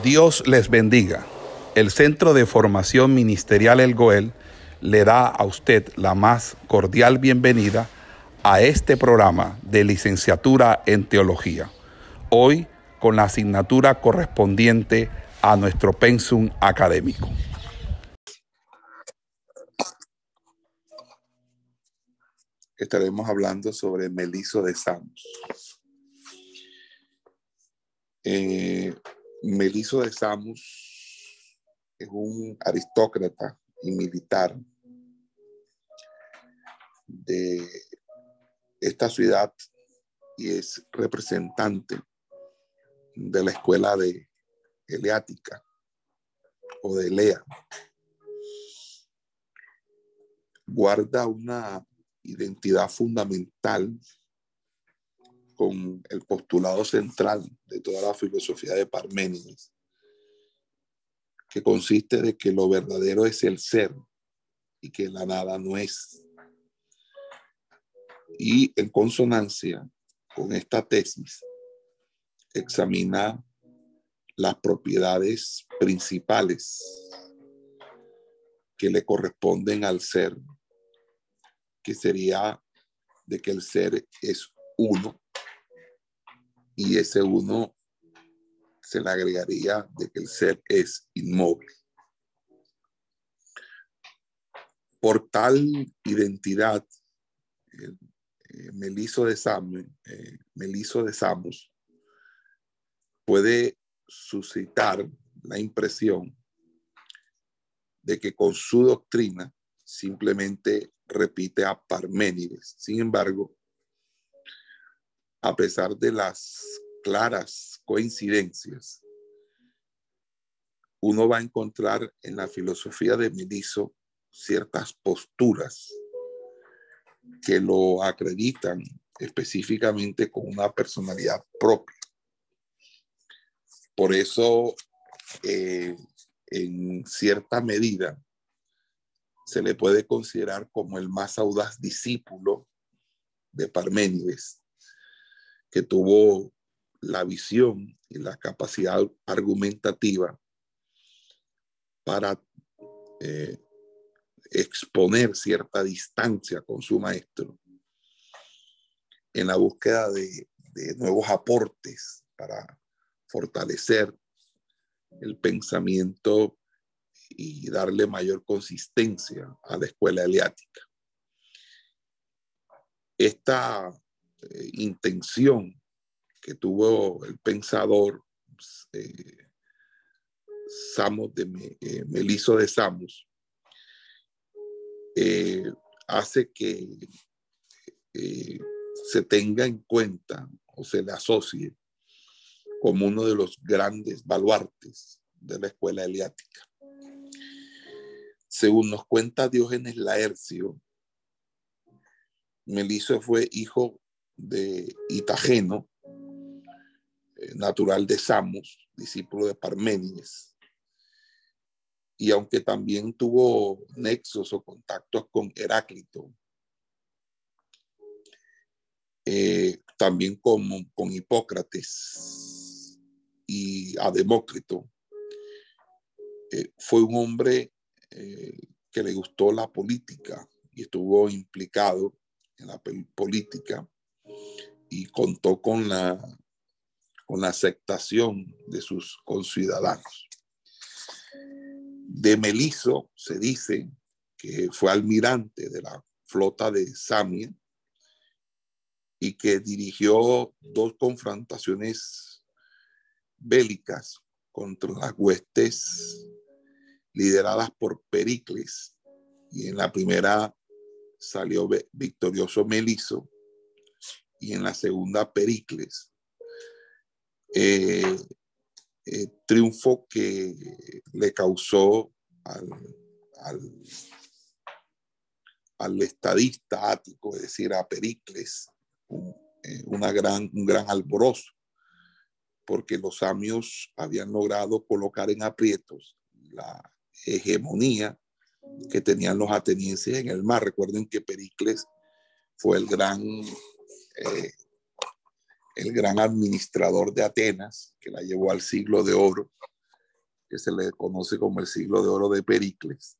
Dios les bendiga. El Centro de Formación Ministerial El Goel le da a usted la más cordial bienvenida a este programa de licenciatura en teología. Hoy con la asignatura correspondiente a nuestro pensum académico. Estaremos hablando sobre Meliso de Samos. Eh, Meliso de Samos es un aristócrata y militar de esta ciudad y es representante de la escuela de Eleática o de Lea. Guarda una identidad fundamental con el postulado central de toda la filosofía de Parménides, que consiste de que lo verdadero es el ser y que la nada no es. Y en consonancia con esta tesis, examina las propiedades principales que le corresponden al ser, que sería de que el ser es uno y ese uno se le agregaría de que el ser es inmóvil. Por tal identidad, eh, Meliso de Samos, eh, Meliso de Samos puede suscitar la impresión de que con su doctrina simplemente repite a Parménides. Sin embargo, a pesar de las claras coincidencias, uno va a encontrar en la filosofía de Meliso ciertas posturas que lo acreditan específicamente con una personalidad propia. Por eso, eh, en cierta medida, se le puede considerar como el más audaz discípulo de Parménides que tuvo la visión y la capacidad argumentativa para eh, exponer cierta distancia con su maestro en la búsqueda de, nuevos aportes para fortalecer el pensamiento y darle mayor consistencia a la escuela eleática. Esta eh, intención que tuvo el pensador eh, Samos de eh, Meliso de Samos hace que se tenga en cuenta o se le asocie como uno de los grandes baluartes de la escuela eliática. Según nos cuenta Diógenes Laercio, Meliso fue hijo de Itageno, eh, natural de Samos, discípulo de Parménides. Y aunque también tuvo nexos o contactos con Heráclito, eh, también con, con Hipócrates y a Demócrito, eh, fue un hombre que le gustó la política y estuvo implicado en la política y contó con la, con la aceptación de sus conciudadanos. De Meliso se dice que fue almirante de la flota de Samia y que dirigió dos confrontaciones bélicas contra las huestes lideradas por Pericles. Y en la primera salió victorioso Meliso y en la segunda Pericles. Eh, eh, triunfo que le causó al, al, estadista ático, es decir, a Pericles, un, eh, una gran, gran alborozo, porque los samios habían logrado colocar en aprietos la hegemonía que tenían los atenienses en el mar. Recuerden que Pericles fue el gran eh, el gran administrador de Atenas, que la llevó al siglo de oro, que se le conoce como el siglo de oro de Pericles,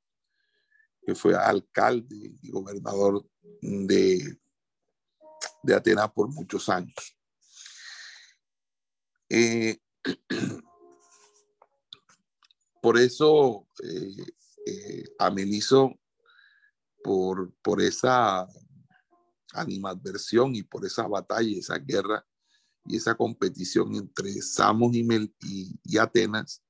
que fue alcalde y gobernador de, de Atenas por muchos años. Eh, por eso eh, eh, a Meliso, por, por esa animadversión y por esa batalla, esa guerra y esa competición entre Samos y, y, Atenas,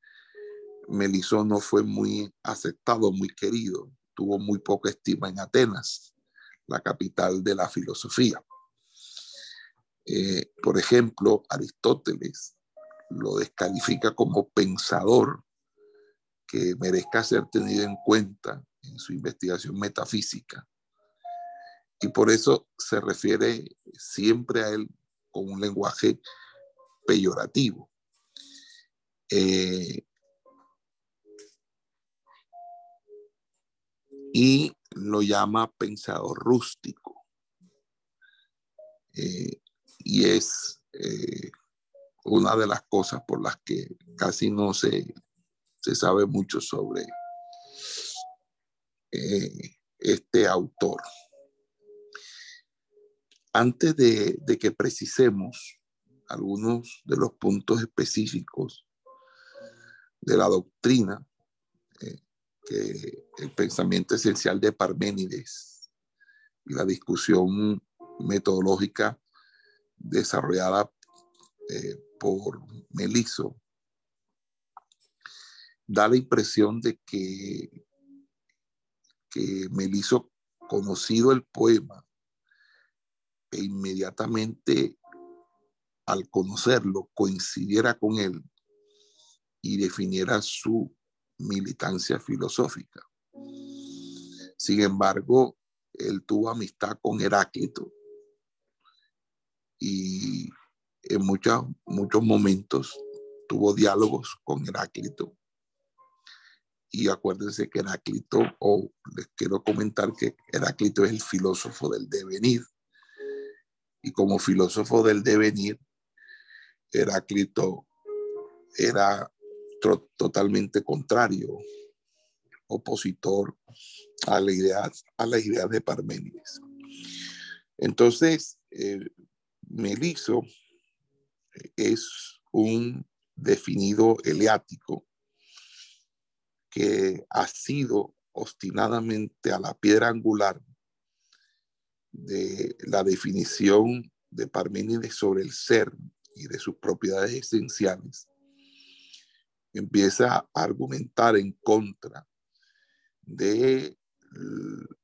Meliso no fue muy aceptado, muy querido, tuvo muy poca estima en Atenas, la capital de la filosofía. Eh, por ejemplo, Aristóteles lo descalifica como pensador que merezca ser tenido en cuenta en su investigación metafísica. Y por eso se refiere siempre a él con un lenguaje peyorativo. Eh, y lo llama pensador rústico. Eh, y es eh, una de las cosas por las que casi no se, se sabe mucho sobre este autor. Antes de, que precisemos algunos de los puntos específicos de la doctrina, eh, que el pensamiento esencial de Parménides y la discusión metodológica desarrollada eh, por Meliso, da la impresión de que, que Meliso, conocido el poema, e inmediatamente al conocerlo coincidiera con él y definiera su militancia filosófica. Sin embargo, él tuvo amistad con Heráclito y en muchos, muchos momentos tuvo diálogos con Heráclito. Y acuérdense que Heráclito, o les quiero comentar que Heráclito es el filósofo del devenir. Y como filósofo del devenir, Heráclito era totalmente contrario, opositor a, la idea, a las ideas de Parménides. Entonces, eh, Meliso es un definido eleático que ha sido obstinadamente a la piedra angular de la definición de Parménides sobre el ser y de sus propiedades esenciales, empieza a argumentar en contra de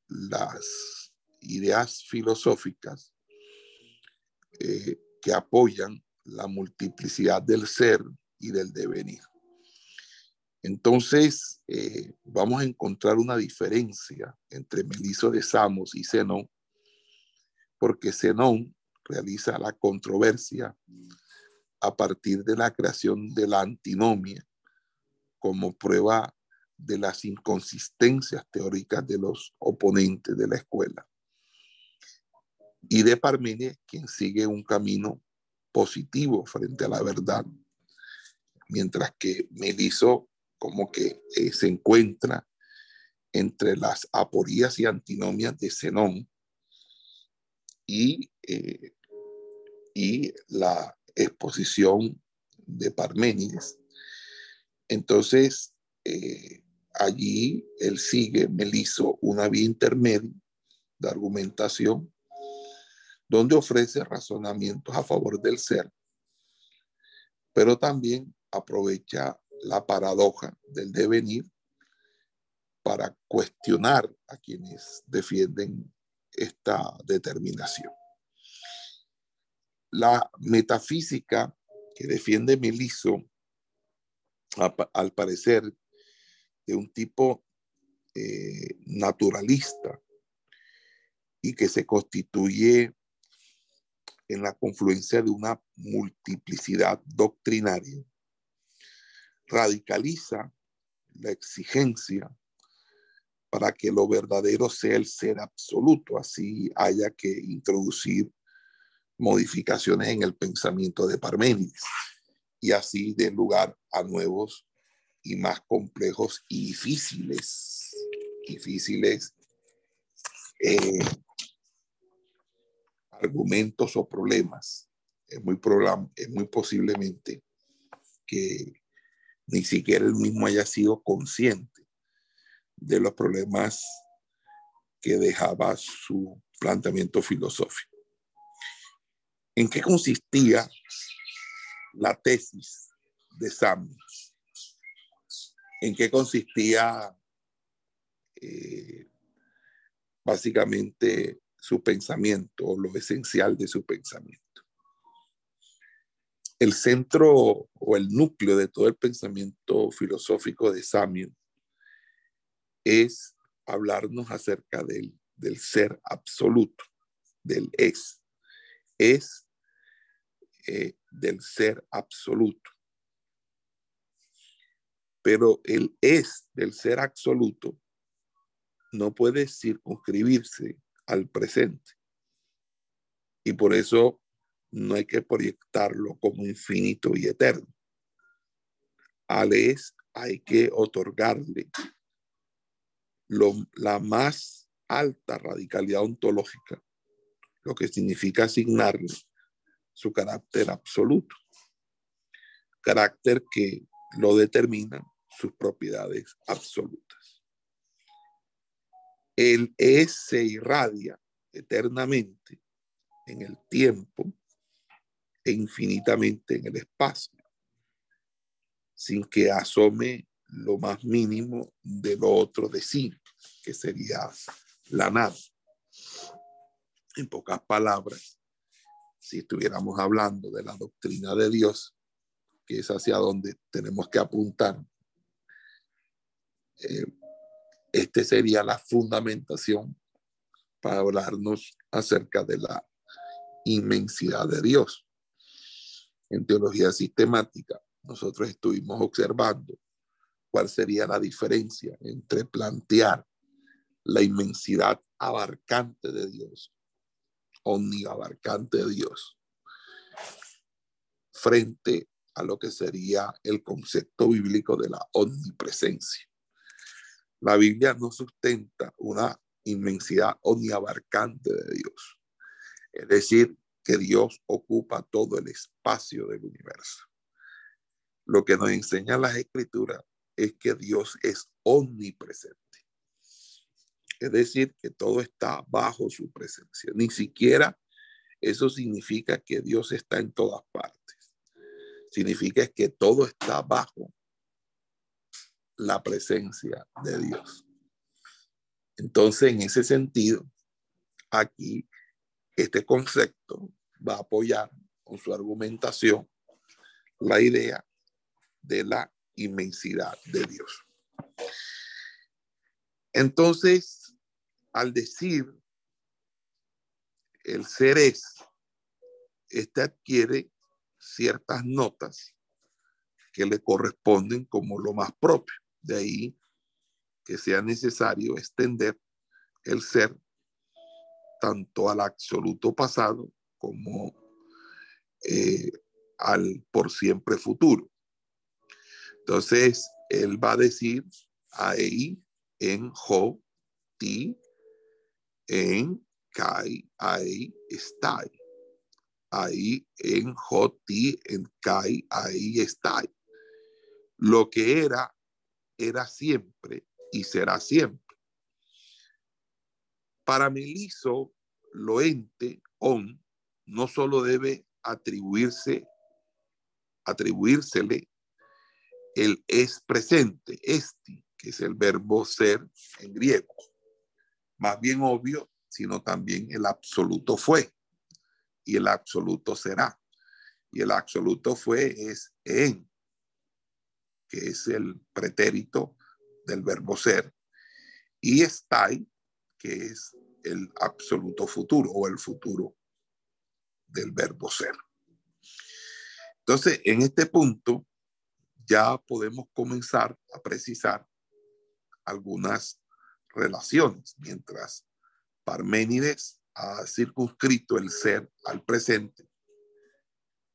las ideas filosóficas eh, que apoyan la multiplicidad del ser y del devenir. Entonces, eh, vamos a encontrar una diferencia entre Meliso de Samos y Zenón, porque Zenón realiza la controversia a partir de la creación de la antinomia como prueba de las inconsistencias teóricas de los oponentes de la escuela. Y de Parménides, quien sigue un camino positivo frente a la verdad, mientras que Meliso como que eh, se encuentra entre las aporías y antinomias de Zenón y, eh, y la exposición de Parménides. Entonces, eh, allí él sigue, Meliso, una vía intermedia de argumentación donde ofrece razonamientos a favor del ser, pero también aprovecha la paradoja del devenir para cuestionar a quienes defienden esta determinación. La metafísica que defiende Meliso, al parecer, de un tipo eh, naturalista y que se constituye en la confluencia de una multiplicidad doctrinaria, radicaliza la exigencia para que lo verdadero sea el ser absoluto, así haya que introducir modificaciones en el pensamiento de Parménides y así den lugar a nuevos y más complejos y difíciles, difíciles eh, argumentos o problemas. Es muy, es muy posiblemente que ni siquiera él mismo haya sido consciente de los problemas que dejaba su planteamiento filosófico. ¿En qué consistía la tesis de Sam? ¿En qué consistía eh, básicamente su pensamiento o lo esencial de su pensamiento? El centro o el núcleo de todo el pensamiento filosófico de Samuel es hablarnos acerca del, del ser absoluto, del es. Es eh, del ser absoluto. Pero el es del ser absoluto no puede circunscribirse al presente. Y por eso no hay que proyectarlo como infinito y eterno. Al es hay que otorgarle la más alta radicalidad ontológica, lo que significa asignarle su carácter absoluto, carácter que lo determinan sus propiedades absolutas. El es se irradia eternamente en el tiempo e infinitamente en el espacio, sin que asome lo más mínimo de lo otro de sí, que sería la nada. En pocas palabras, si estuviéramos hablando de la doctrina de Dios, que es hacia donde tenemos que apuntar, eh, este sería la fundamentación para hablarnos acerca de la inmensidad de Dios. En teología sistemática, nosotros estuvimos observando cuál sería la diferencia entre plantear la inmensidad abarcante de Dios, omniabarcante de Dios, frente a lo que sería el concepto bíblico de la omnipresencia. La Biblia no sustenta una inmensidad omniabarcante de Dios. Es decir, que Dios ocupa todo el espacio del universo. Lo que nos enseña las escrituras es que Dios es omnipresente. Es decir, que todo está bajo su presencia. Ni siquiera eso significa que Dios está en todas partes. Significa que todo está bajo la presencia de Dios. Entonces, en ese sentido, aquí este concepto va a apoyar con su argumentación la idea de la inmensidad de Dios. Entonces, al decir el ser es, este adquiere ciertas notas que le corresponden como lo más propio. De ahí que sea necesario extender el ser tanto al absoluto pasado como eh, al por siempre futuro. Entonces, él va a decir ahí en Jo, Ti, en Kai, ahí está. Ahí en Jo, Ti, en Kai, ahí está. Lo que era, era siempre y será siempre. Para Meliso, lo ente, on, no solo debe atribuirse, atribuírsele el es presente, este, que es el verbo ser en griego. Más bien obvio, sino también el absoluto fue y el absoluto será. Y el absoluto fue es en, que es el pretérito del verbo ser. Y está, que es el absoluto futuro o el futuro del verbo ser. Entonces, en este punto, ya podemos comenzar a precisar algunas relaciones, mientras Parménides ha circunscrito el ser al presente,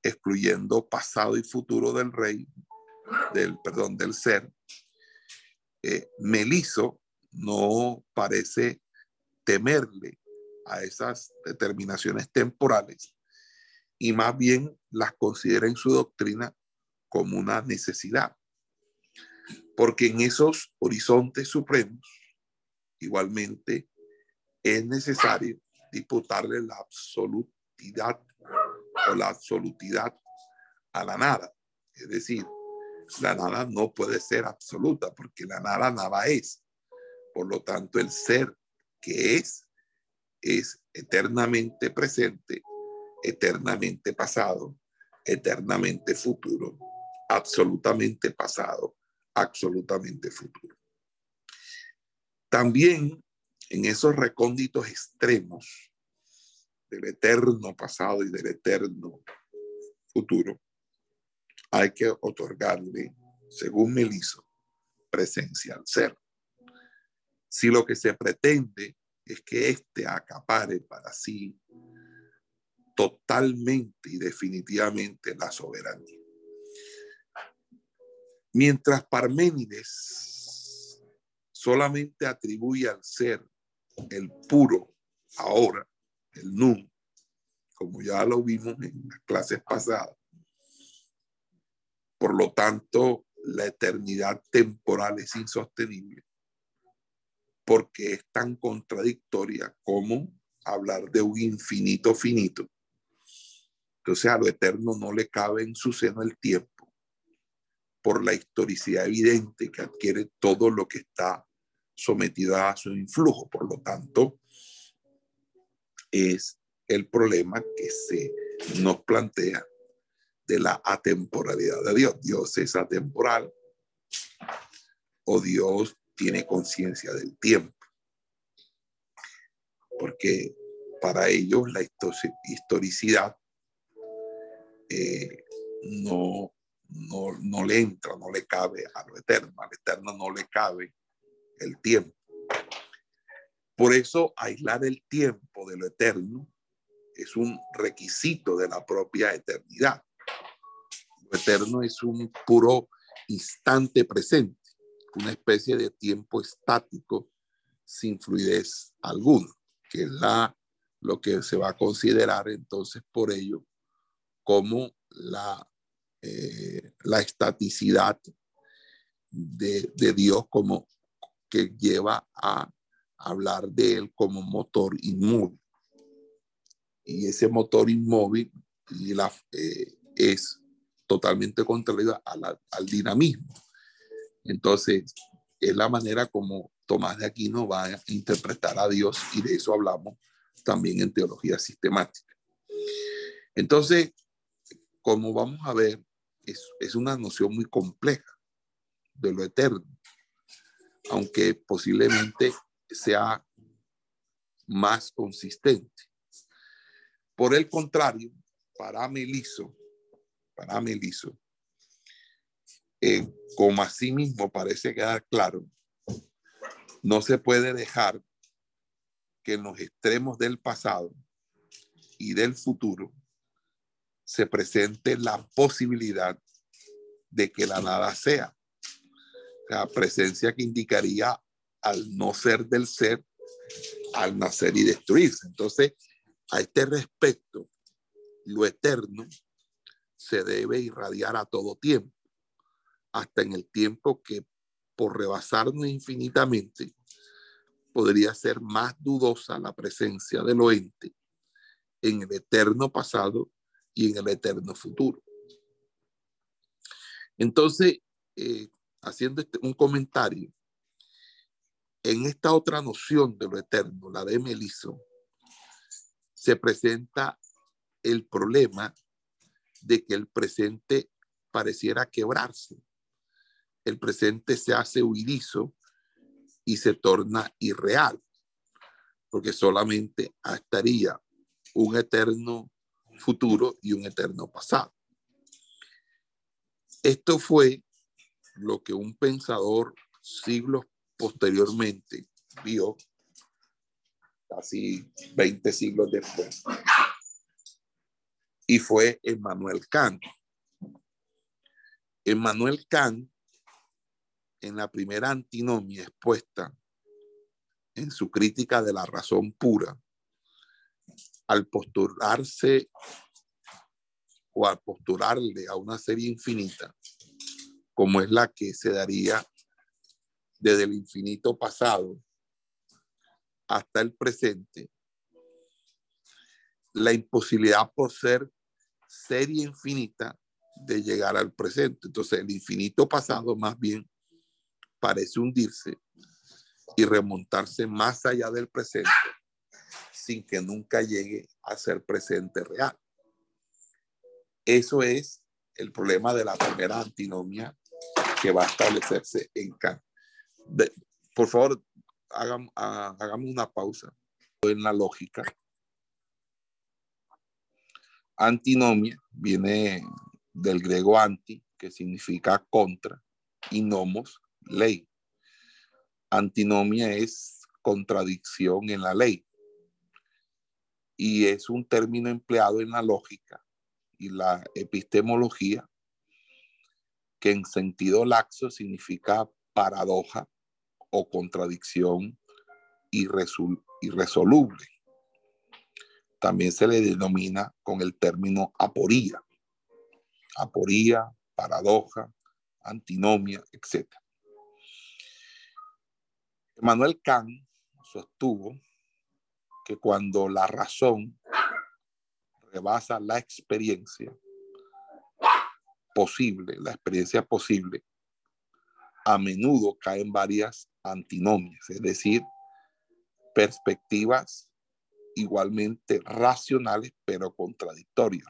excluyendo pasado y futuro del rey, del, perdón, del ser, eh, Meliso no parece temerle a esas determinaciones temporales y más bien las considera en su doctrina como una necesidad. Porque en esos horizontes supremos, igualmente, es necesario disputarle la absolutidad o la absolutidad a la nada. Es decir, la nada no puede ser absoluta porque la nada nada es. Por lo tanto, el ser que es es eternamente presente, eternamente pasado, eternamente futuro, absolutamente pasado, absolutamente futuro. También en esos recónditos extremos del eterno pasado y del eterno futuro, hay que otorgarle, según Meliso, presencia al ser. Si lo que se pretende es que éste acapare para sí totalmente y definitivamente la soberanía. Mientras Parménides solamente atribuye al ser el puro ahora, el nun, como ya lo vimos en las clases pasadas. Por lo tanto, la eternidad temporal es insostenible porque es tan contradictoria como hablar de un infinito finito. Entonces a lo eterno no le cabe en su seno el tiempo por la historicidad evidente que adquiere todo lo que está sometido a su influjo. Por lo tanto, es el problema que se nos plantea de la atemporalidad de Dios. Dios es atemporal o Dios tiene conciencia del tiempo. Porque para ellos la historicidad eh, no, no, no le entra, no le cabe a lo eterno, al eterno no le cabe el tiempo. Por eso aislar el tiempo de lo eterno es un requisito de la propia eternidad. Lo eterno es un puro instante presente una especie de tiempo estático sin fluidez alguna, que es la, lo que se va a considerar entonces por ello como la, eh, la estaticidad de, Dios como que lleva a hablar de él como motor inmóvil. Y ese motor inmóvil y la, eh, es totalmente contrario al dinamismo. Entonces, es la manera como Tomás de Aquino va a interpretar a Dios y de eso hablamos también en teología sistemática. Entonces, como vamos a ver, es, es una noción muy compleja de lo eterno, aunque posiblemente sea más consistente. Por el contrario, para Meliso, para Meliso, eh, como así mismo parece quedar claro, no se puede dejar que en los extremos del pasado y del futuro se presente la posibilidad de que la nada sea. La presencia que indicaría al no ser del ser, al nacer y destruirse. Entonces, a este respecto, lo eterno se debe irradiar a todo tiempo hasta en el tiempo que por rebasarnos infinitamente podría ser más dudosa la presencia del oente en el eterno pasado y en el eterno futuro. Entonces, eh, haciendo este, un comentario, en esta otra noción de lo eterno, la de Meliso, se presenta el problema de que el presente pareciera quebrarse el presente se hace huidizo y se torna irreal, porque solamente estaría un eterno futuro y un eterno pasado. Esto fue lo que un pensador siglos posteriormente vio, casi 20 siglos después, y fue Emmanuel Kant Emmanuel Kant, en la primera antinomia expuesta en su crítica de la razón pura, al postularse o al postularle a una serie infinita, como es la que se daría desde el infinito pasado hasta el presente, la imposibilidad por ser serie infinita de llegar al presente. Entonces el infinito pasado más bien parece hundirse y remontarse más allá del presente sin que nunca llegue a ser presente real. Eso es el problema de la primera antinomia que va a establecerse en Kant. por favor, hagamos, hagamos una pausa en la lógica. Antinomia viene del griego anti, que significa contra, y nomos, ley. Antinomia es contradicción en la ley y es un término empleado en la lógica y la epistemología que en sentido laxo significa paradoja o contradicción irresoluble. También se le denomina con el término aporía. Aporía, paradoja, antinomia, etc. Emmanuel Kant sostuvo que cuando la razón rebasa la experiencia posible, la experiencia posible, a menudo caen varias antinomias, es decir, perspectivas igualmente racionales pero contradictorias.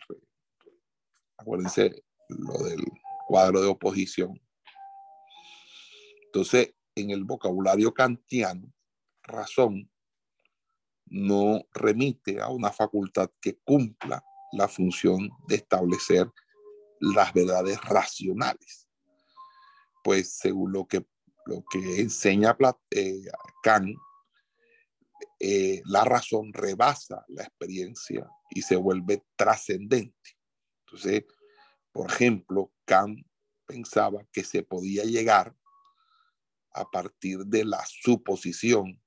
Acuérdense lo del cuadro de oposición. Entonces, en el vocabulario kantiano, razón no remite a una facultad que cumpla la función de establecer las verdades racionales. Pues según lo que, lo que enseña eh, Kant, eh, la razón rebasa la experiencia y se vuelve trascendente. Entonces, por ejemplo, Kant pensaba que se podía llegar a partir de la suposición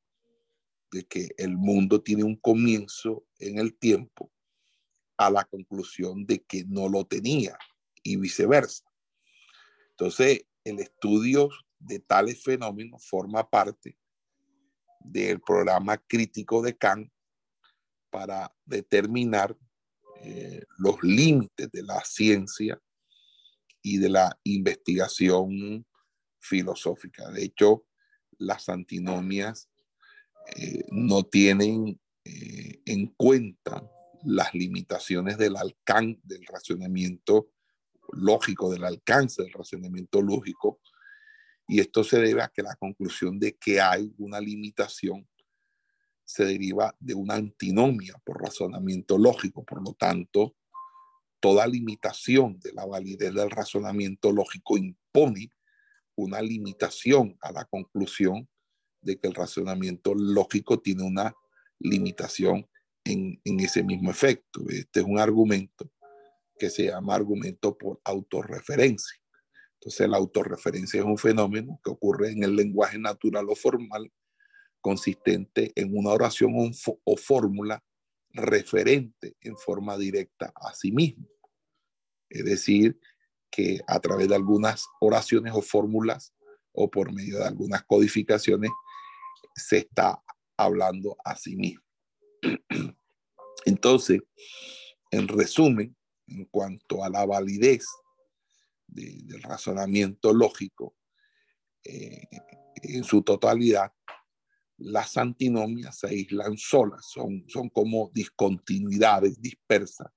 de que el mundo tiene un comienzo en el tiempo a la conclusión de que no lo tenía y viceversa. Entonces, el estudio de tales fenómenos forma parte del programa crítico de Kant para determinar eh, los límites de la ciencia y de la investigación filosófica. De hecho, las antinomias eh, no tienen eh, en cuenta las limitaciones del alcance del racionamiento lógico, del alcance del racionamiento lógico, y esto se debe a que la conclusión de que hay una limitación se deriva de una antinomia por razonamiento lógico. Por lo tanto, toda limitación de la validez del razonamiento lógico impone una limitación a la conclusión de que el razonamiento lógico tiene una limitación en, ese mismo efecto. Este es un argumento que se llama argumento por autorreferencia. Entonces, la autorreferencia es un fenómeno que ocurre en el lenguaje natural o formal, consistente en una oración o, fórmula referente en forma directa a sí mismo. Es decir, que a través de algunas oraciones o fórmulas o por medio de algunas codificaciones se está hablando a sí mismo. Entonces, en resumen, en cuanto a la validez del razonamiento lógico, eh, en su totalidad, las antinomias se aíslan solas, son, son como discontinuidades dispersas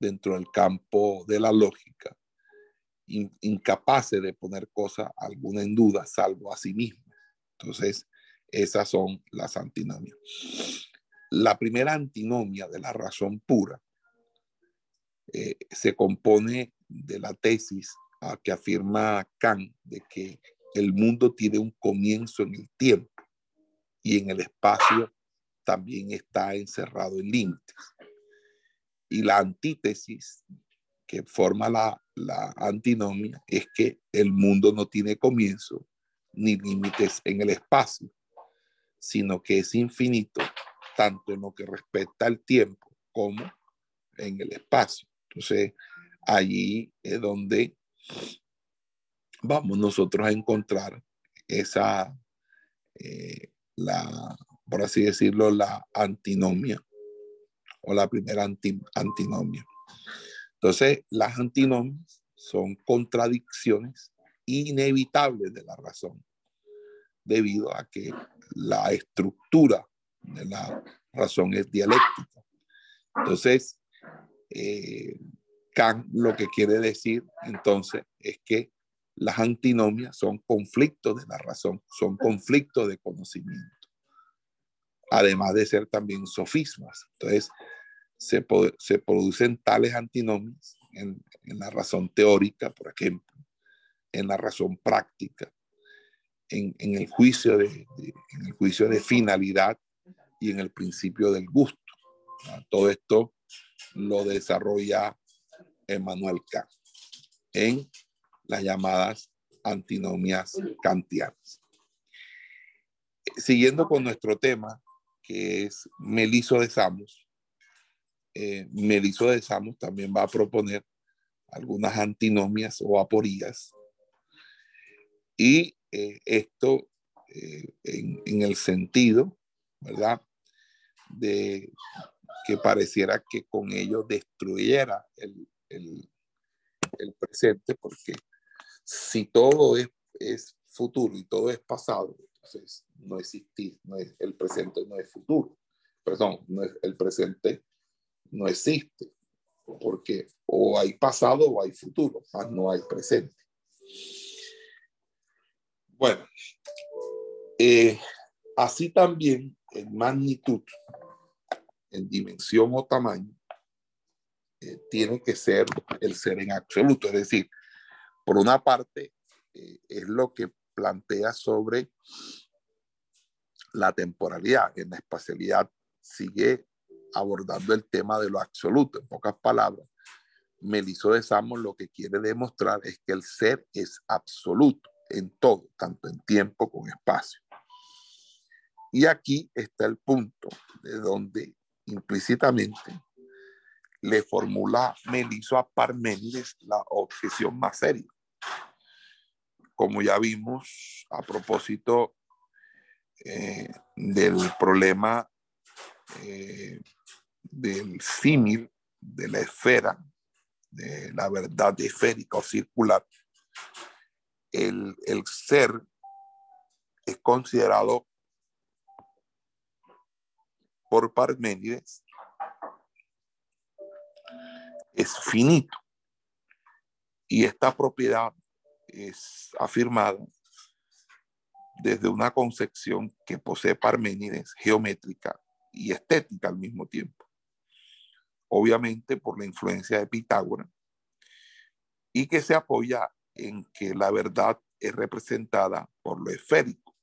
dentro del campo de la lógica, incapaces de poner cosa alguna en duda, salvo a sí mismo. Entonces, esas son las antinomias. La primera antinomia de la razón pura eh, se compone de la tesis que afirma Kant de que el mundo tiene un comienzo en el tiempo y en el espacio también está encerrado en límites. Y la antítesis que forma la, la antinomia es que el mundo no tiene comienzo ni límites en el espacio, sino que es infinito, tanto en lo que respecta al tiempo como en el espacio. Entonces, allí es donde vamos nosotros a encontrar esa, eh, la, por así decirlo, la antinomia o la primera antinomia. Entonces, las antinomias son contradicciones inevitables de la razón, debido a que la estructura de la razón es dialéctica. Entonces, eh, Kant lo que quiere decir entonces es que las antinomias son conflictos de la razón, son conflictos de conocimiento, además de ser también sofismas. Entonces, se, producen tales antinomias en, la razón teórica, por ejemplo, en la razón práctica, en, en el, juicio de, de, en el juicio de finalidad y en el principio del gusto. Todo esto lo desarrolla Emmanuel Kant en las llamadas antinomias kantianas. Siguiendo con nuestro tema, que es Meliso de Samos, eh, Meliso de Samos también va a proponer algunas antinomias o aporías. Y eh, esto eh, en, en, el sentido, ¿verdad? De que pareciera que con ello destruyera el, el, el presente, porque si todo es, es, futuro y todo es pasado, entonces no existe, no es, el presente no es futuro. Perdón, no es, el presente no existe, porque o hay pasado o hay futuro, más no hay presente. Bueno, eh, así también en magnitud, en dimensión o tamaño, eh, tiene que ser el ser en absoluto. Es decir, por una parte, eh, es lo que plantea sobre la temporalidad. En la espacialidad sigue abordando el tema de lo absoluto. En pocas palabras, Meliso de Samos lo que quiere demostrar es que el ser es absoluto en todo, tanto en tiempo como en espacio. Y aquí está el punto de donde implícitamente le formula Meliso a Parménides la objeción más seria. Como ya vimos a propósito eh, del problema eh, del símil de la esfera, de la verdad esférica o circular, el, ser es considerado por Parménides es finito. Y esta propiedad es afirmada desde una concepción que posee Parménides geométrica y estética al mismo tiempo. Obviamente por la influencia de Pitágoras y que se apoya en que la verdad es representada por lo esférico,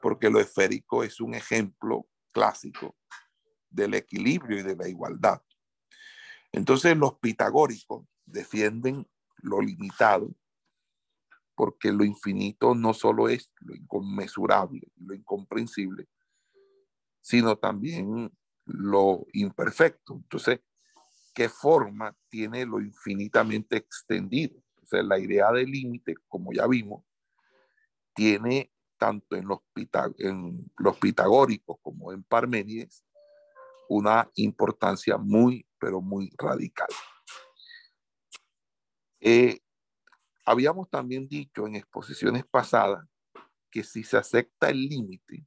porque lo esférico es un ejemplo clásico del equilibrio y de la igualdad. Entonces los pitagóricos defienden lo limitado porque lo infinito no solo es lo inconmensurable, lo incomprensible, sino también lo imperfecto. Entonces, ¿qué forma tiene lo infinitamente extendido? Entonces, la idea de límite, como ya vimos, tiene tanto en los, pitagóricos como en Parménides una importancia muy, pero muy radical. Eh, habíamos también dicho en exposiciones pasadas que si se acepta el límite,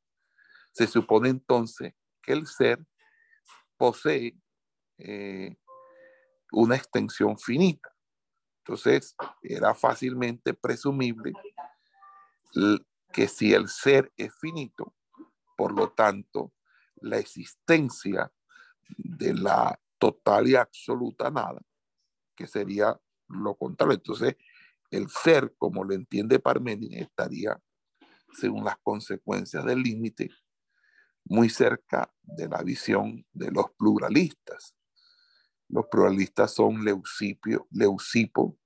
se supone entonces que el ser posee eh, una extensión finita. Entonces, era fácilmente presumible que si el ser es finito, por lo tanto, la existencia de la total y absoluta nada, que sería lo contrario. Entonces, el ser, como lo entiende Parménides, estaría, según las consecuencias del límite, muy cerca de la visión de los pluralistas. Los pluralistas son Leucipio, Leucipo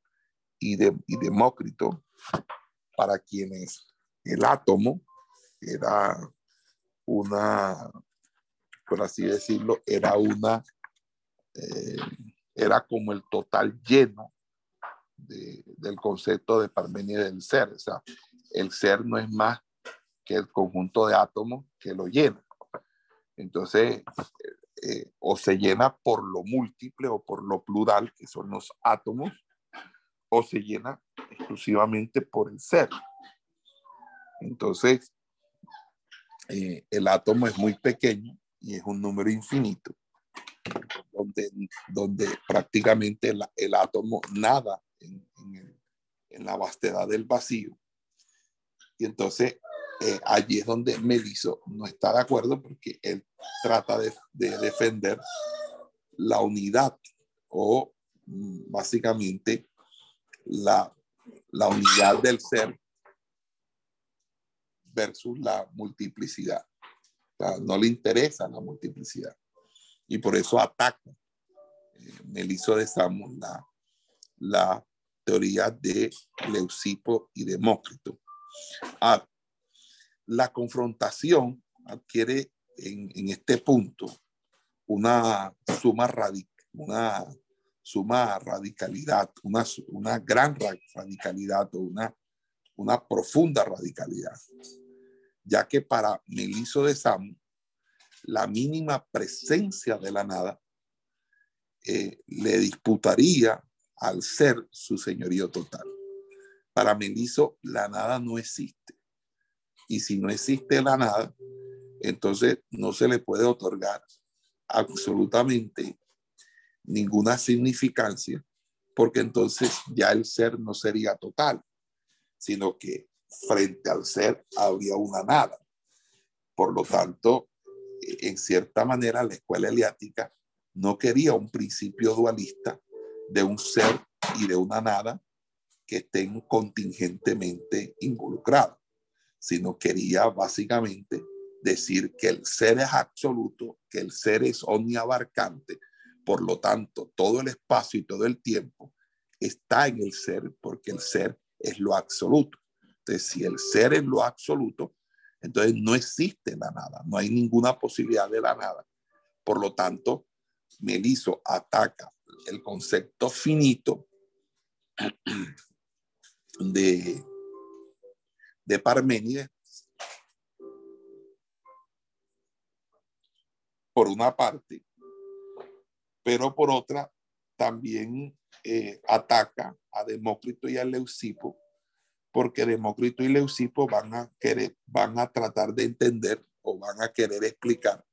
y, de, y Demócrito, para quienes el átomo era una, por así decirlo, era una, eh, era como el total lleno del concepto de Parmenides del ser. O sea, el ser no es más que el conjunto de átomos que lo llena. Entonces, eh, o se llena por lo múltiple o por lo plural, que son los átomos, o se llena exclusivamente por el ser. Entonces, eh, el átomo es muy pequeño y es un número infinito, donde, donde prácticamente el, átomo nada en, en, la vastedad del vacío. Y entonces eh, allí es donde Meliso no está de acuerdo porque él trata de, de defender la unidad o mm, básicamente la, la unidad del ser versus la multiplicidad. no le interesa la multiplicidad. Y por eso ataca eh, Meliso de Samos la, la teoría de Leucipo y Demócrito. Ah, la confrontación adquiere en, este punto una suma, una suma radicalidad, una, una gran radicalidad o una, una profunda radicalidad, ya que para Meliso de Sam, la mínima presencia de la nada eh, le disputaría al ser su señorío total. Para Meliso, la nada no existe. Y si no existe la nada, entonces no se le puede otorgar absolutamente ninguna significancia, porque entonces ya el ser no sería total, sino que frente al ser habría una nada. Por lo tanto, en cierta manera, la escuela eliática no quería un principio dualista de un ser y de una nada que estén contingentemente involucrados, sino quería básicamente decir que el ser es absoluto, que el ser es omniabarcante, por lo tanto, todo el espacio y todo el tiempo está en el ser porque el ser es lo absoluto. Entonces, si el ser es lo absoluto, entonces no existe la nada, no hay ninguna posibilidad de la nada. Por lo tanto, Meliso ataca el concepto finito de, de Parménides por una parte, pero por otra también eh, ataca a Demócrito y a Leucipo, porque Demócrito y Leucipo van a querer, van a tratar de entender o van a querer explicar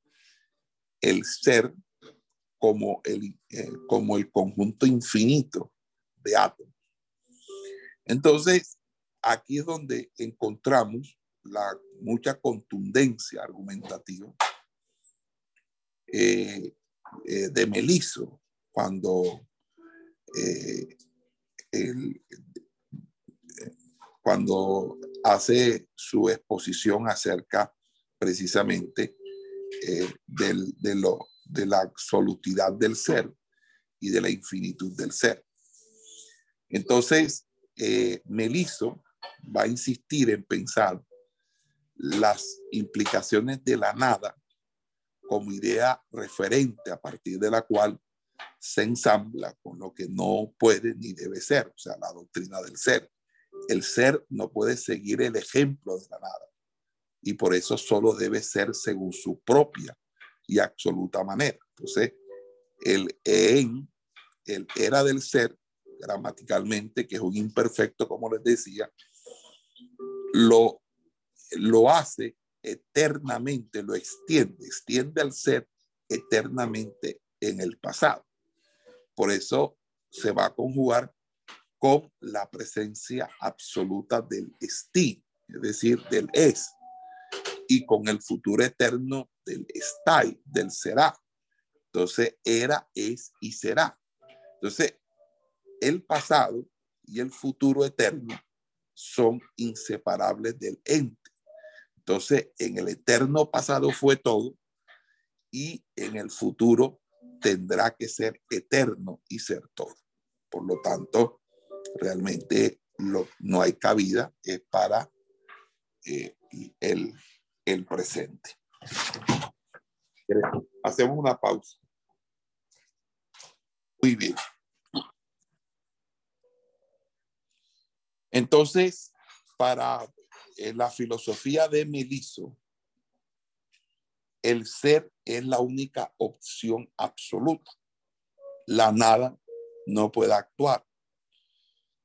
el ser como el, eh, como el conjunto infinito de átomos. Entonces, aquí es donde encontramos la mucha contundencia argumentativa eh, eh, de Meliso cuando, cuando hace su exposición acerca precisamente del, de, lo, de la absolutidad del ser y de la infinitud del ser. Entonces, eh, Meliso va a insistir en pensar las implicaciones de la nada como idea referente a partir de la cual se ensambla con lo que no puede ni debe ser, o sea, la doctrina del ser. El ser no puede seguir el ejemplo de la nada y por eso solo debe ser según su propia y absoluta manera. Entonces, el en, el era del ser, gramaticalmente, que es un imperfecto, como les decía, lo, lo hace eternamente, lo extiende, extiende al ser eternamente en el pasado. Por eso se va a conjugar con la presencia absoluta del esti, es decir, del es, y con el futuro eterno del está, del será. Entonces, era, es y será. Entonces, el pasado y el futuro eterno son inseparables del ente. Entonces, en el eterno pasado fue todo y en el futuro tendrá que ser eterno y ser todo. Por lo tanto, realmente no hay cabida para eh, el, el presente. Hacemos una pausa. Muy bien. Entonces, para eh, la filosofía de Meliso, el ser es la única opción absoluta. La nada no puede actuar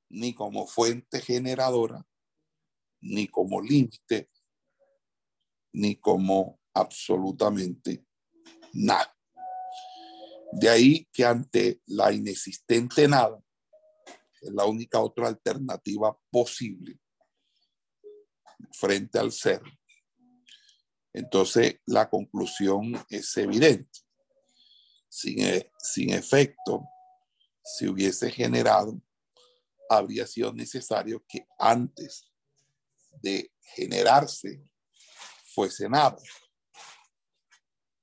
ni como fuente generadora, ni como límite, ni como absolutamente nada. De ahí que ante la inexistente nada, es la única otra alternativa posible frente al ser. Entonces, la conclusión es evidente. Sin, e, sin efecto, si hubiese generado, habría sido necesario que antes de generarse fuese nada.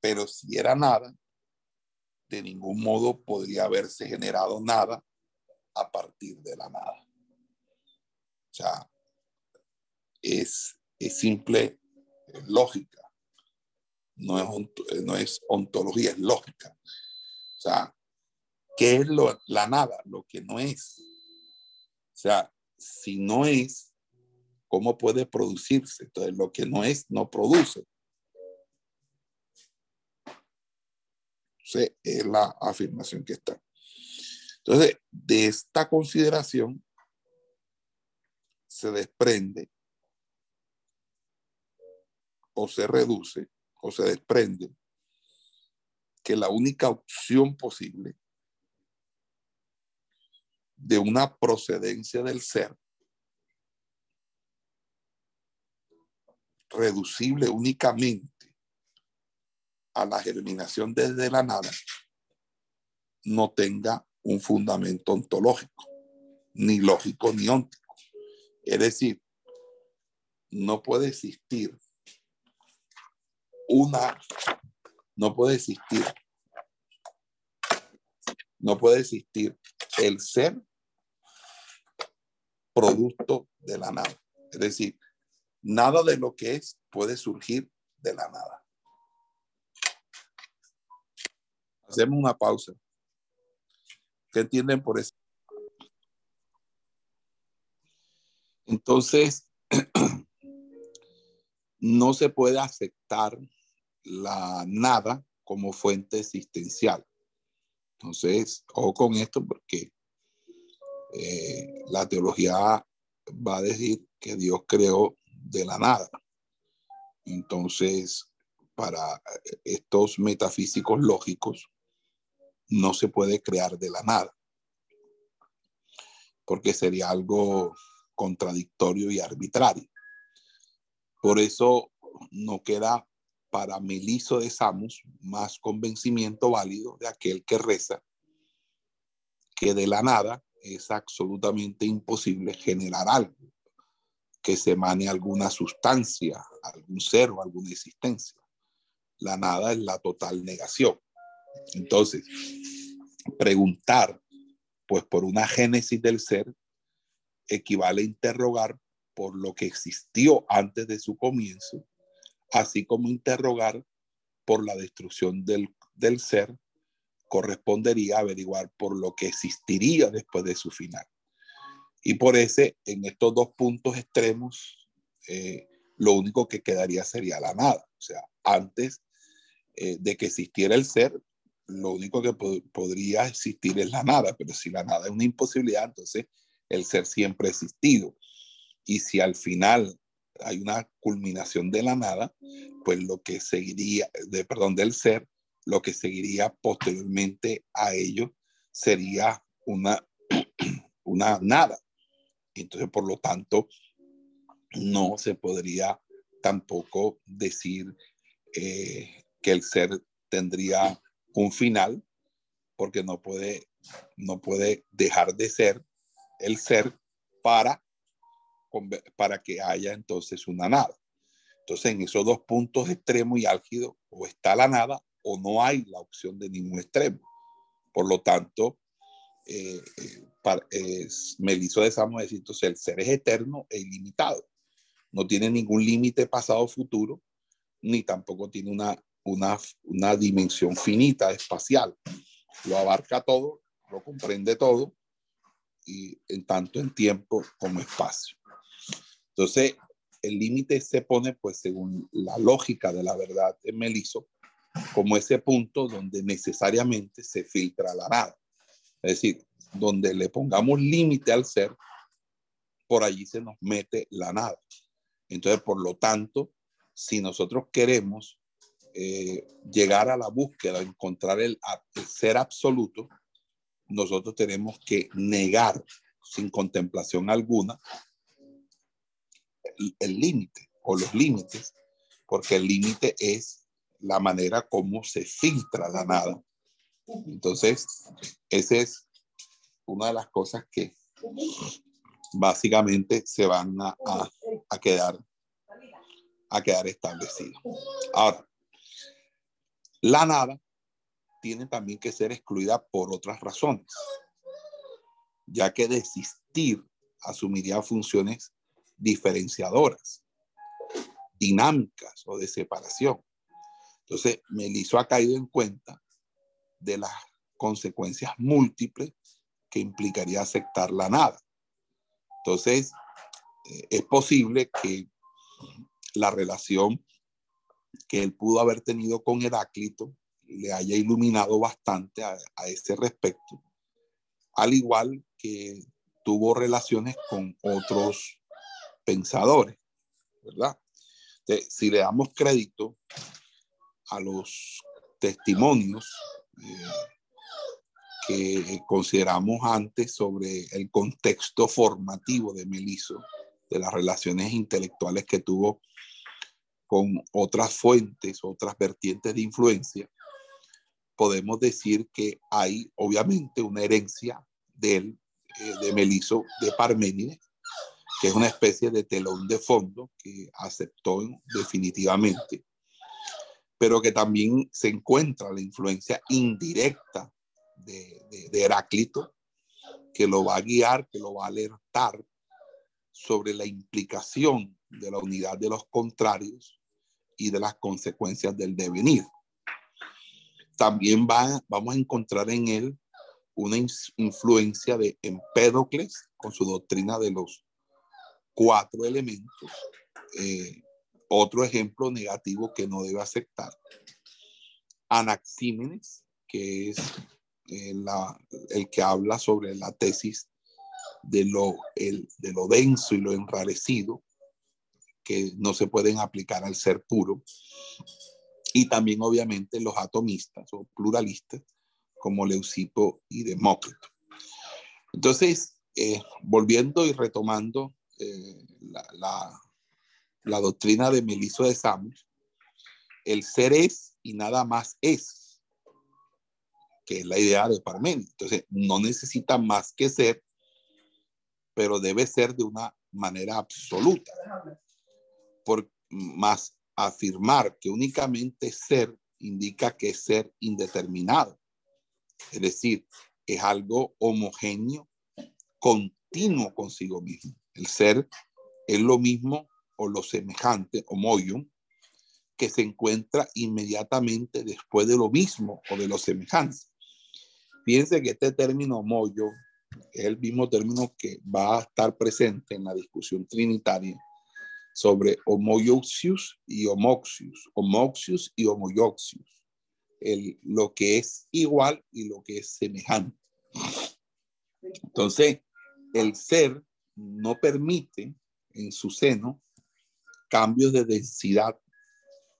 Pero si era nada, de ningún modo podría haberse generado nada a partir de la nada. O sea, es, es simple lógica, no es, no es ontología, es lógica. O sea, ¿qué es lo, la nada? Lo que no es. O sea, si no es, ¿cómo puede producirse? Entonces, lo que no es, no produce. Entonces, es la afirmación que está. Entonces, de esta consideración se desprende o se reduce o se desprende que la única opción posible de una procedencia del ser reducible únicamente a la germinación desde la nada no tenga un fundamento ontológico, ni lógico ni óntico. Es decir, no puede existir una, no puede existir, no puede existir el ser producto de la nada. Es decir, nada de lo que es puede surgir de la nada. Hacemos una pausa. ¿Qué entienden por eso? Entonces, no se puede aceptar la nada como fuente existencial. Entonces, ojo con esto porque eh, la teología va a decir que Dios creó de la nada. Entonces, para estos metafísicos lógicos, no se puede crear de la nada, porque sería algo contradictorio y arbitrario. Por eso no queda para Meliso de Samos más convencimiento válido de aquel que reza que de la nada es absolutamente imposible generar algo, que se emane alguna sustancia, algún ser o alguna existencia. La nada es la total negación. Entonces, preguntar, pues por una génesis del ser, equivale a interrogar por lo que existió antes de su comienzo así como interrogar por la destrucción del, ser, correspondería averiguar por lo que existiría después de su final. Y por ese, en estos dos puntos extremos, eh, lo único que quedaría sería la nada. O sea, antes eh, de que existiera el ser, lo único que podría existir es la nada, pero si la nada es una imposibilidad, entonces el ser siempre ha existido. Y si al final hay una culminación de la nada, pues lo que seguiría, de, perdón, del ser, lo que seguiría posteriormente a ello sería una, una nada. Entonces, por lo tanto, no se podría tampoco decir eh, que el ser tendría un final, porque no puede, no puede dejar de ser el ser para para que haya entonces una nada. Entonces, en esos dos puntos extremos y álgidos, o está la nada o no hay la opción de ningún extremo. Por lo tanto, eh, eh, para, Meliso de Samos decir, entonces el ser es eterno e ilimitado. No tiene ningún límite pasado o futuro, ni tampoco tiene una, una, una dimensión finita espacial. Lo abarca todo, lo comprende todo, y en tanto en tiempo como espacio. Entonces, el límite se pone, pues, según la lógica de la verdad en Meliso, como ese punto donde necesariamente se filtra la nada. Es decir, donde le pongamos límite al ser, por allí se nos mete la nada. Entonces, por lo tanto, si nosotros queremos eh, llegar a la búsqueda, encontrar el, ser absoluto, nosotros tenemos que negar sin contemplación alguna el límite o los límites, porque el límite es la manera como se filtra la nada. Entonces, esa es una de las cosas que básicamente se van a, a, quedar a quedar establecidos. Ahora, la nada tiene también que ser excluida por otras razones, ya que desistir asumiría funciones diferenciadoras, dinámicas o de separación. Entonces, Meliso ha caído en cuenta de las consecuencias múltiples que implicaría aceptar la nada. Entonces, eh, es posible que la relación que él pudo haber tenido con Heráclito le haya iluminado bastante a, ese respecto, al igual que tuvo relaciones con otros pensadores, ¿verdad? si le damos crédito a los testimonios eh, que consideramos antes sobre el contexto formativo de Meliso, de las relaciones intelectuales que tuvo con otras fuentes, otras vertientes de influencia, podemos decir que hay obviamente una herencia de eh, de Meliso, de Parménides, que es una especie de telón de fondo que aceptó definitivamente, pero que también se encuentra la influencia indirecta de, de Heráclito, que lo va a guiar, que lo va a alertar sobre la implicación de la unidad de los contrarios y de las consecuencias del devenir. También va, vamos a encontrar en él una influencia de Empédocles con su doctrina de los cuatro elementos. Eh, otro ejemplo negativo que no debe aceptar. Anaxímenes, que es eh, el que habla sobre la tesis de lo, el, de lo denso y lo enrarecido, que no se pueden aplicar al ser puro. Y también, obviamente, los atomistas o pluralistas, como Leucipo y Demócrito. Entonces, eh, volviendo y retomando eh, la, doctrina de Meliso de Samos, el ser es y nada más es, que es la idea de Parménides. Entonces, no necesita más que ser, pero debe ser de una manera absoluta por más afirmar que únicamente ser indica que es ser indeterminado. Es decir, es algo homogéneo, continuo consigo mismo. El ser es lo mismo o lo semejante, homoium, que se encuentra inmediatamente después de lo mismo o de lo semejante. Fíjense que este término homoyo es el mismo término que va a estar presente en la discusión trinitaria sobre homoioxius y homoxius, homoxius y homoioxius, el, lo que es igual y lo que es semejante. Entonces, el ser no permite en su seno cambios de densidad,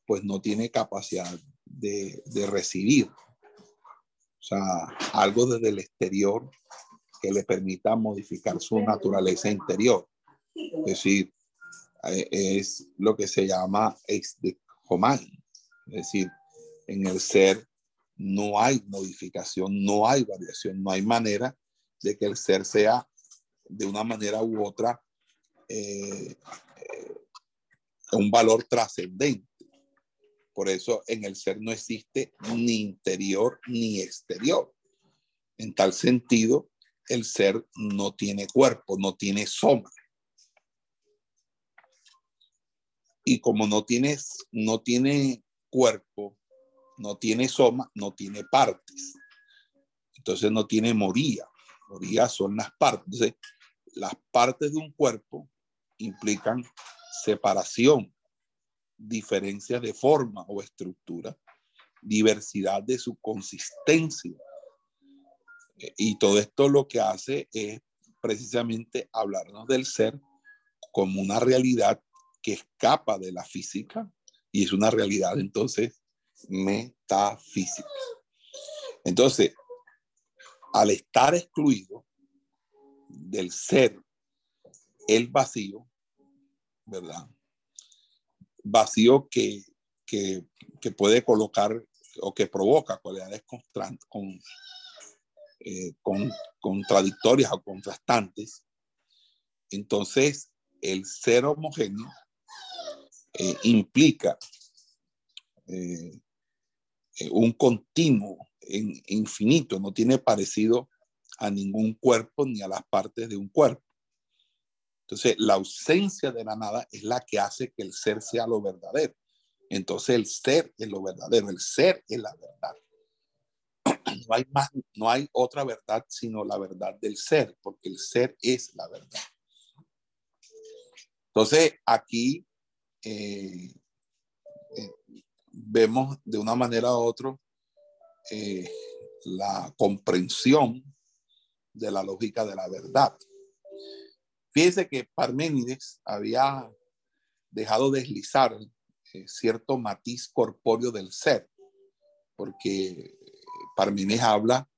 pues no tiene capacidad de, de recibir. O sea, algo desde el exterior que le permita modificar su naturaleza interior. Es decir, es lo que se llama ex de es decir, en el ser no hay modificación, no hay variación, no hay manera de que el ser sea de una manera u otra eh, eh, un valor trascendente. Por eso en el ser no existe ni interior ni exterior. En tal sentido, el ser no tiene cuerpo, no tiene soma. Y como no tiene, no tiene cuerpo, no tiene soma, no tiene partes. Entonces no tiene moría. Moría son las partes. las partes de un cuerpo implican separación, diferencias de forma o estructura, diversidad de su consistencia. Y todo esto lo que hace es precisamente hablarnos del ser como una realidad que escapa de la física y es una realidad entonces metafísica. Entonces, al estar excluido del ser, el vacío, ¿verdad? Vacío que, que, puede colocar o que provoca cualidades eh, con, contradictorias o contrastantes. Entonces, el ser homogéneo eh, implica eh, un continuo infinito, no tiene parecido a ningún cuerpo ni a las partes de un cuerpo. Entonces, la ausencia de la nada es la que hace que el ser sea lo verdadero. Entonces, el ser es lo verdadero, el ser es la verdad. No hay más, no hay otra verdad sino la verdad del ser, porque el ser es la verdad. Entonces, aquí eh, eh, vemos de una manera u otra eh, la comprensión de la lógica de la verdad. Fíjense que Parménides había dejado deslizar cierto matiz corpóreo del ser, porque Parménides habla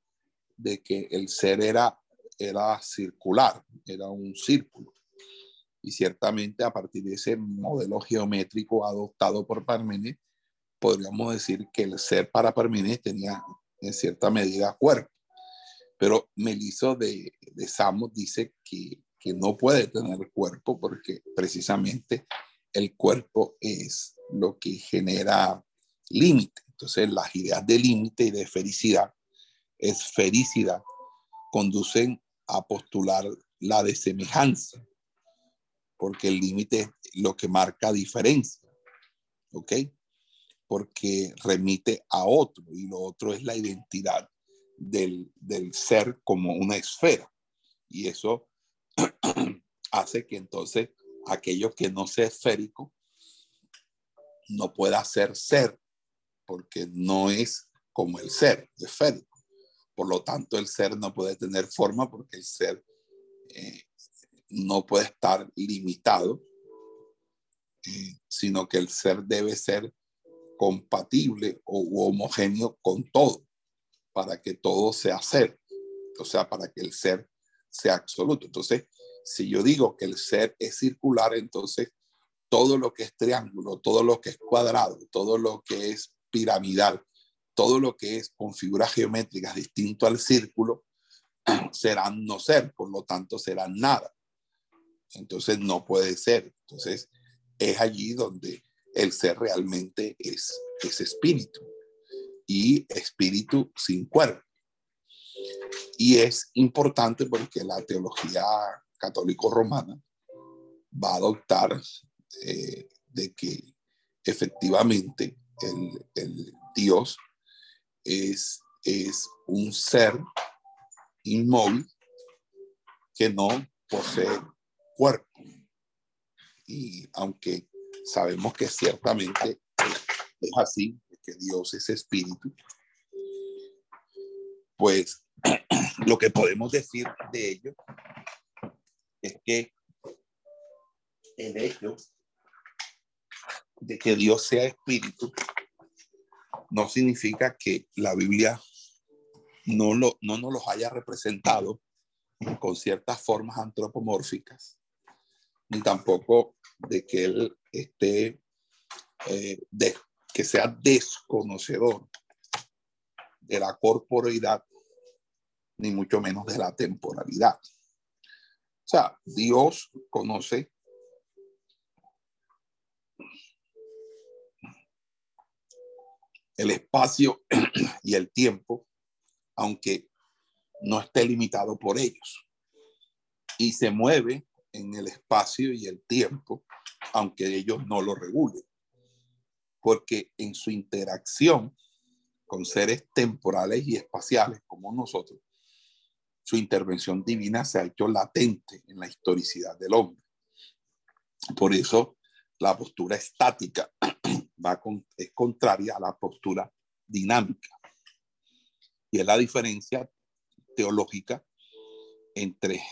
de que el ser era, era circular, era un círculo. Y ciertamente a partir de ese modelo geométrico adoptado por Parménides, podríamos decir que el ser para Parménides tenía en cierta medida cuerpo. Pero Meliso de, de Samos dice que, que no puede tener cuerpo porque precisamente el cuerpo es lo que genera límite. Entonces las ideas de límite y de felicidad, esfericidad, conducen a postular la desemejanza, porque el límite es lo que marca diferencia. ¿Ok? porque remite a otro y lo otro es la identidad del, ser como una esfera. Y eso hace que entonces aquello que no sea esférico no pueda ser ser, porque no es como el ser esférico. Por lo tanto, el ser no puede tener forma porque el ser eh, no puede estar limitado, eh, sino que el ser debe ser compatible o homogéneo con todo, para que todo sea ser, o sea, para que el ser sea absoluto. Entonces, si yo digo que el ser es circular, entonces todo lo que es triángulo, todo lo que es cuadrado, todo lo que es piramidal, todo lo que es con figuras geométricas distinto al círculo, serán no ser, por lo tanto serán nada. Entonces no puede ser. Entonces es allí donde el ser realmente es, es espíritu y espíritu sin cuerpo. Y es importante porque la teología católico-romana va a adoptar eh, de que efectivamente el, el, Dios es, es un ser inmóvil que no posee cuerpo. Y aunque sabemos que ciertamente es así, que Dios es espíritu, pues lo que podemos decir de ello es que el hecho de que Dios sea espíritu no significa que la Biblia no, lo, no nos los haya representado con ciertas formas antropomórficas, ni tampoco de que Él esté, eh, de, que sea desconocedor de la corporeidad, ni mucho menos de la temporalidad. O sea, Dios conoce el espacio y el tiempo, aunque no esté limitado por ellos. Y se mueve en el espacio y el tiempo, aunque ellos no lo regulen. Porque en su interacción con seres temporales y espaciales como nosotros, su intervención divina se ha hecho latente en la historicidad del hombre. Por eso la postura estática va es contraria a la postura dinámica. Y es la diferencia teológica entre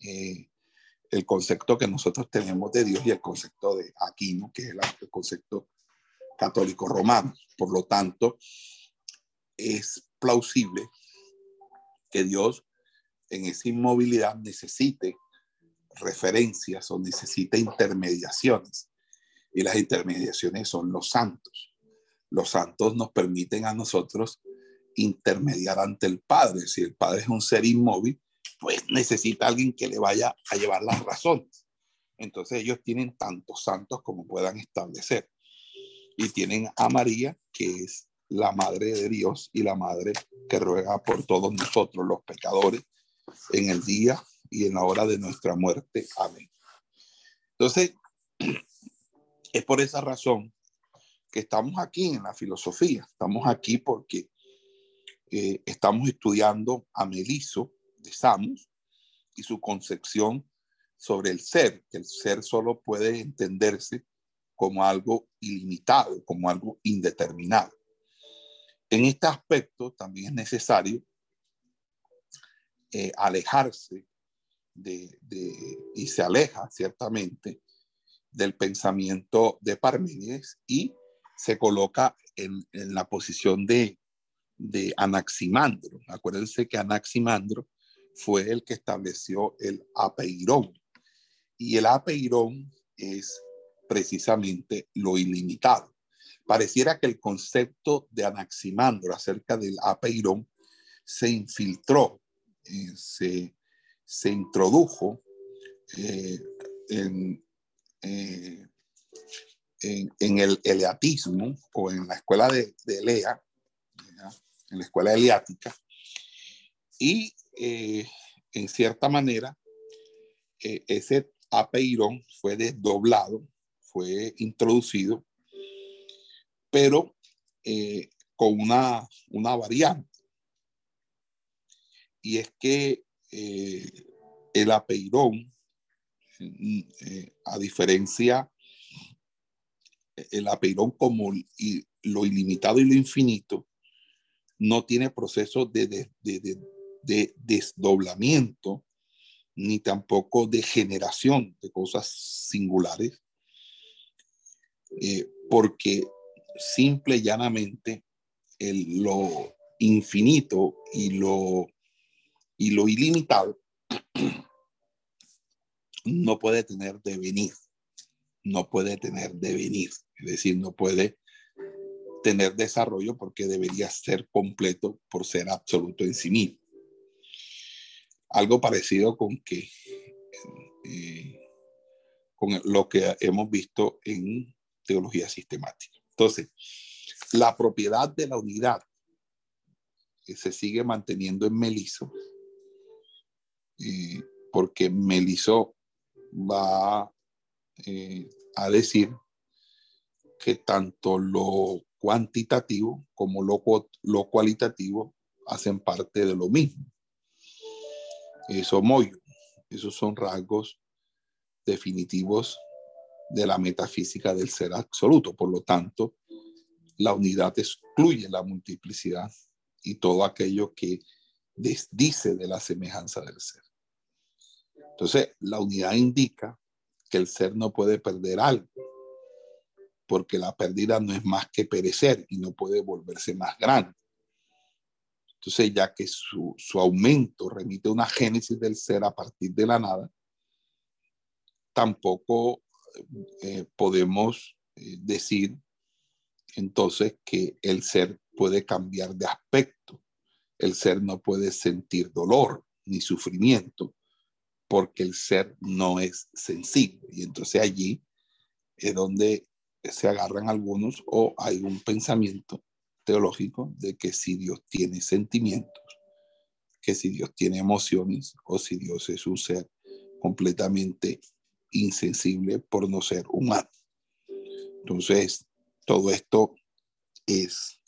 eh, el concepto que nosotros tenemos de Dios y el concepto de Aquino, que es el concepto católico romano. Por lo tanto, es plausible que Dios en esa inmovilidad necesite referencias o necesite intermediaciones. Y las intermediaciones son los santos. Los santos nos permiten a nosotros intermediar ante el Padre. Si el Padre es un ser inmóvil, pues necesita alguien que le vaya a llevar las razones. Entonces ellos tienen tantos santos como puedan establecer. Y tienen a María, que es la Madre de Dios y la Madre que ruega por todos nosotros los pecadores en el día y en la hora de nuestra muerte. Amén. Entonces, es por esa razón que estamos aquí en la filosofía. Estamos aquí porque eh, estamos estudiando a Meliso de y su concepción sobre el ser, que el ser solo puede entenderse como algo ilimitado, como algo indeterminado. En este aspecto también es necesario eh, alejarse y se aleja ciertamente del pensamiento de Parménides y se coloca en, la posición de Anaximandro. Acuérdense que Anaximandro fue el que estableció el apeirón. Y el apeirón es precisamente lo ilimitado. Pareciera que el concepto de Anaximandro acerca del apeirón se infiltró, eh, se, introdujo eh, en, eh, en, en, el eleatismo o en la escuela de, de Elea, en la escuela eleática, y en cierta manera ese apeirón fue desdoblado, fue introducido pero eh, con una, una, variante. Y es que eh, el apeirón, eh, a diferencia, el apeirón como lo ilimitado y lo infinito, no tiene proceso de, de, de desdoblamiento ni tampoco de generación de cosas singulares, porque simple y llanamente el, lo infinito y lo, y lo ilimitado no puede tener devenir, no puede tener devenir, es decir, no puede tener desarrollo porque debería ser completo por ser absoluto en sí mismo. Algo parecido con que eh, con lo que hemos visto en teología sistemática. Entonces, la propiedad de la unidad se sigue manteniendo en Meliso, eh, porque Meliso va eh, a decir que tanto lo cuantitativo como lo, lo cualitativo hacen parte de lo mismo. Eso moyo, esos son rasgos definitivos de la metafísica del ser absoluto. Por lo tanto, la unidad excluye la multiplicidad y todo aquello que desdice de la semejanza del ser. Entonces, la unidad indica que el ser no puede perder algo, porque la pérdida no es más que perecer y no puede volverse más grande. Entonces, ya que su, su aumento remite a una génesis del ser a partir de la nada, tampoco eh, podemos eh, decir entonces que el ser puede cambiar de aspecto. El ser no puede sentir dolor ni sufrimiento porque el ser no es sensible. Y entonces allí es donde se agarran algunos o hay un pensamiento teológico de que si Dios tiene sentimientos, que si Dios tiene emociones o si Dios es un ser completamente insensible por no ser humano. Entonces, todo esto es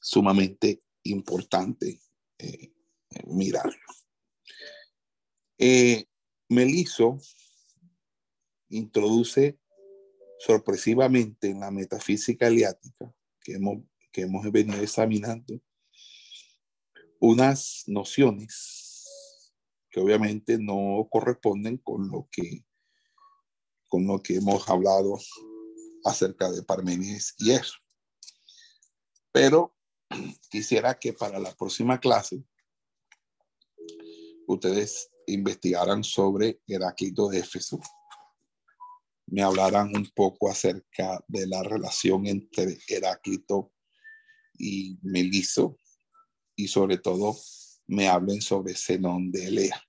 sumamente importante eh, mirarlo. Eh, Meliso introduce sorpresivamente en la metafísica aliática que hemos, que hemos venido examinando unas nociones que obviamente no corresponden con lo que con lo que hemos hablado acerca de Parménides y eso. Pero quisiera que para la próxima clase ustedes investigaran sobre Heráclito de Éfeso, me hablaran un poco acerca de la relación entre Heráclito y Meliso y sobre todo me hablen sobre Zenón de Elea.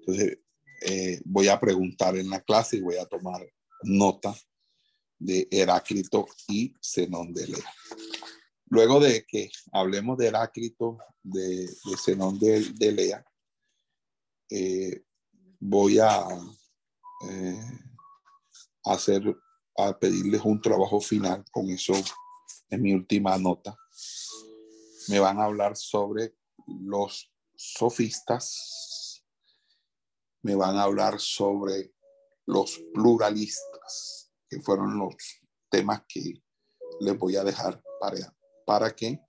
Entonces, eh, voy a preguntar en la clase y voy a tomar nota de Heráclito y Zenón de Elea. Luego de que hablemos de Heráclito, de, de Zenón de, de Elea, eh, voy a eh, hacer, a pedirles un trabajo final con eso en mi última nota. Me van a hablar sobre los sofistas, me van a hablar sobre los pluralistas, que fueron los temas que les voy a dejar para, para que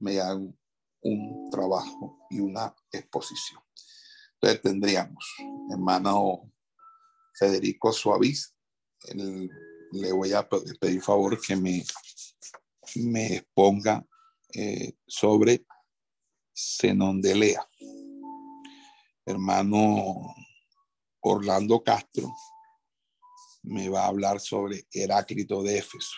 me hagan un trabajo y una exposición. Entonces tendríamos, hermano Federico Suaviz, le voy a pedir favor que me, me exponga eh, sobre Zenón de Lea. Hermano Orlando Castro me va a hablar sobre Heráclito de Éfeso.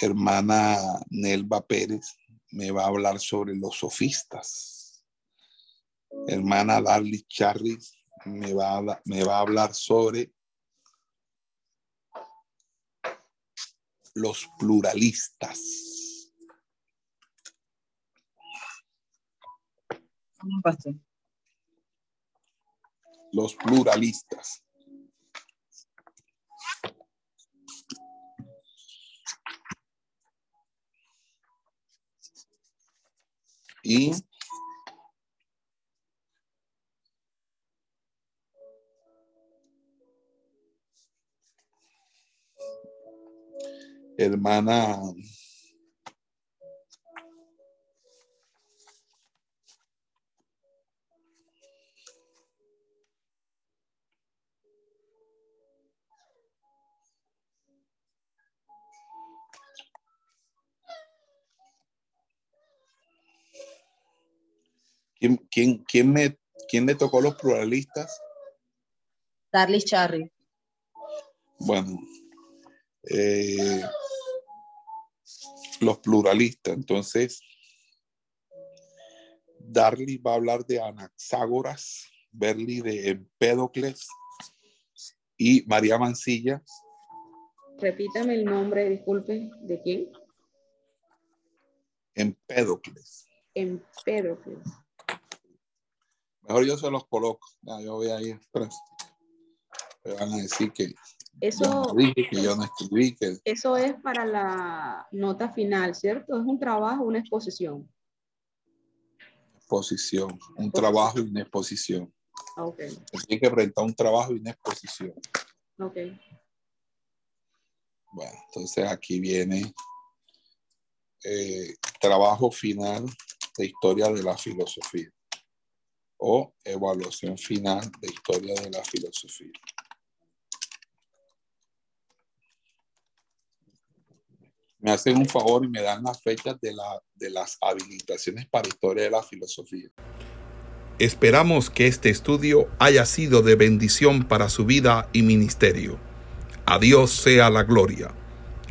Hermana Nelva Pérez me va a hablar sobre los sofistas hermana Darly Charry me va a hablar sobre los pluralistas. Los pluralistas. Y hermana ¿Quién, quién, quién, me, ¿Quién me tocó los pluralistas? Darly Charry. Bueno, eh, los pluralistas. Entonces, Darly va a hablar de Anaxágoras, Berli de Empédocles y María Mancilla. Repítame el nombre, disculpe, ¿de quién? Empédocles. Empédocles. Mejor yo se los coloco. yo voy ahí expreso. Me van a decir que eso, dije que yo no escribí. Que... Eso es para la nota final, ¿cierto? Es un trabajo, una exposición. Exposición, un trabajo y una exposición. Ok. Tiene que rentar un trabajo y una exposición. Ok. Bueno, entonces aquí viene eh, trabajo final de historia de la filosofía o evaluación final de historia de la filosofía. Me hacen un favor y me dan las fechas de, la, de las habilitaciones para historia de la filosofía. Esperamos que este estudio haya sido de bendición para su vida y ministerio. A Dios sea la gloria.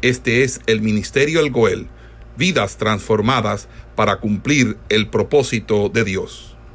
Este es el Ministerio El Goel, vidas transformadas para cumplir el propósito de Dios.